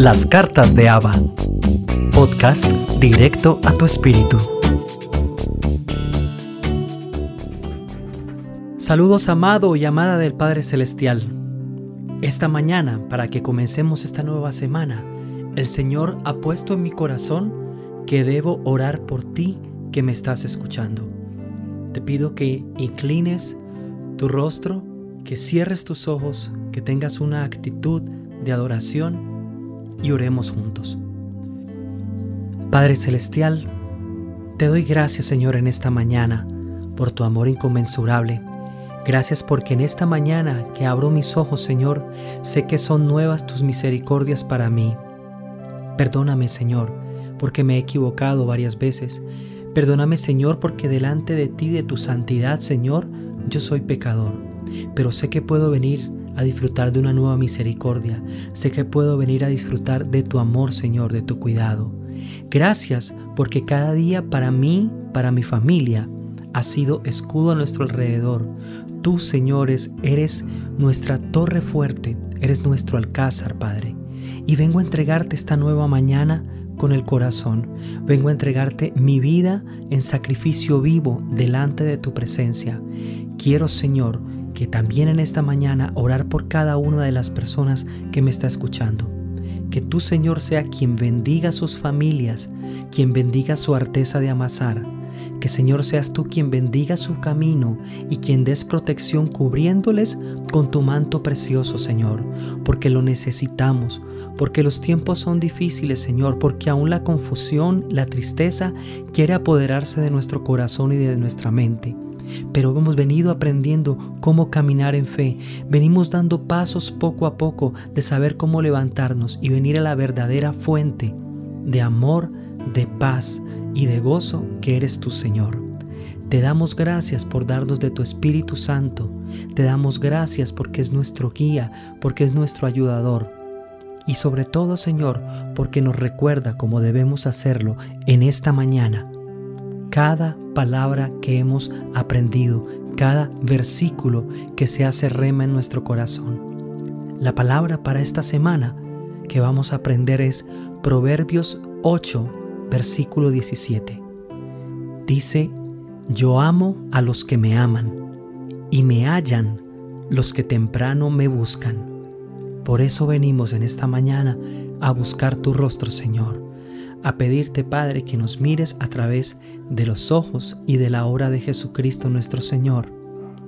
Las cartas de Ava. Podcast directo a tu espíritu. Saludos amado y amada del Padre Celestial. Esta mañana, para que comencemos esta nueva semana, el Señor ha puesto en mi corazón que debo orar por ti que me estás escuchando. Te pido que inclines tu rostro, que cierres tus ojos, que tengas una actitud de adoración y oremos juntos. Padre Celestial, te doy gracias Señor en esta mañana por tu amor inconmensurable. Gracias porque en esta mañana que abro mis ojos Señor, sé que son nuevas tus misericordias para mí. Perdóname Señor, porque me he equivocado varias veces. Perdóname Señor, porque delante de ti, de tu santidad Señor, yo soy pecador. Pero sé que puedo venir a disfrutar de una nueva misericordia. Sé que puedo venir a disfrutar de tu amor, Señor, de tu cuidado. Gracias porque cada día para mí, para mi familia, ha sido escudo a nuestro alrededor. Tú, señores, eres nuestra torre fuerte, eres nuestro alcázar, Padre. Y vengo a entregarte esta nueva mañana con el corazón. Vengo a entregarte mi vida en sacrificio vivo delante de tu presencia. Quiero, Señor, que también en esta mañana orar por cada una de las personas que me está escuchando. Que tú, Señor, sea quien bendiga sus familias, quien bendiga su arteza de amasar. Que, Señor, seas tú quien bendiga su camino y quien des protección cubriéndoles con tu manto precioso, Señor, porque lo necesitamos, porque los tiempos son difíciles, Señor, porque aún la confusión, la tristeza quiere apoderarse de nuestro corazón y de nuestra mente pero hemos venido aprendiendo cómo caminar en fe. Venimos dando pasos poco a poco de saber cómo levantarnos y venir a la verdadera fuente de amor, de paz y de gozo que eres tu Señor. Te damos gracias por darnos de tu Espíritu Santo. Te damos gracias porque es nuestro guía, porque es nuestro ayudador. Y sobre todo, Señor, porque nos recuerda cómo debemos hacerlo en esta mañana cada palabra que hemos aprendido, cada versículo que se hace rema en nuestro corazón. La palabra para esta semana que vamos a aprender es Proverbios 8, versículo 17. Dice, yo amo a los que me aman y me hallan los que temprano me buscan. Por eso venimos en esta mañana a buscar tu rostro, Señor a pedirte, Padre, que nos mires a través de los ojos y de la obra de Jesucristo nuestro Señor.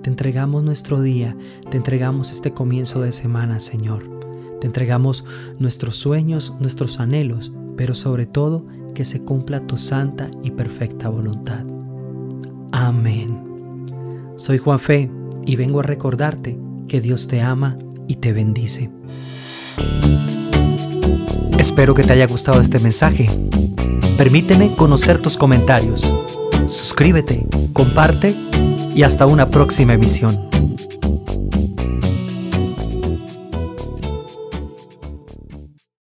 Te entregamos nuestro día, te entregamos este comienzo de semana, Señor. Te entregamos nuestros sueños, nuestros anhelos, pero sobre todo que se cumpla tu santa y perfecta voluntad. Amén. Soy Juan Fe y vengo a recordarte que Dios te ama y te bendice. Espero que te haya gustado este mensaje. Permíteme conocer tus comentarios. Suscríbete, comparte y hasta una próxima emisión.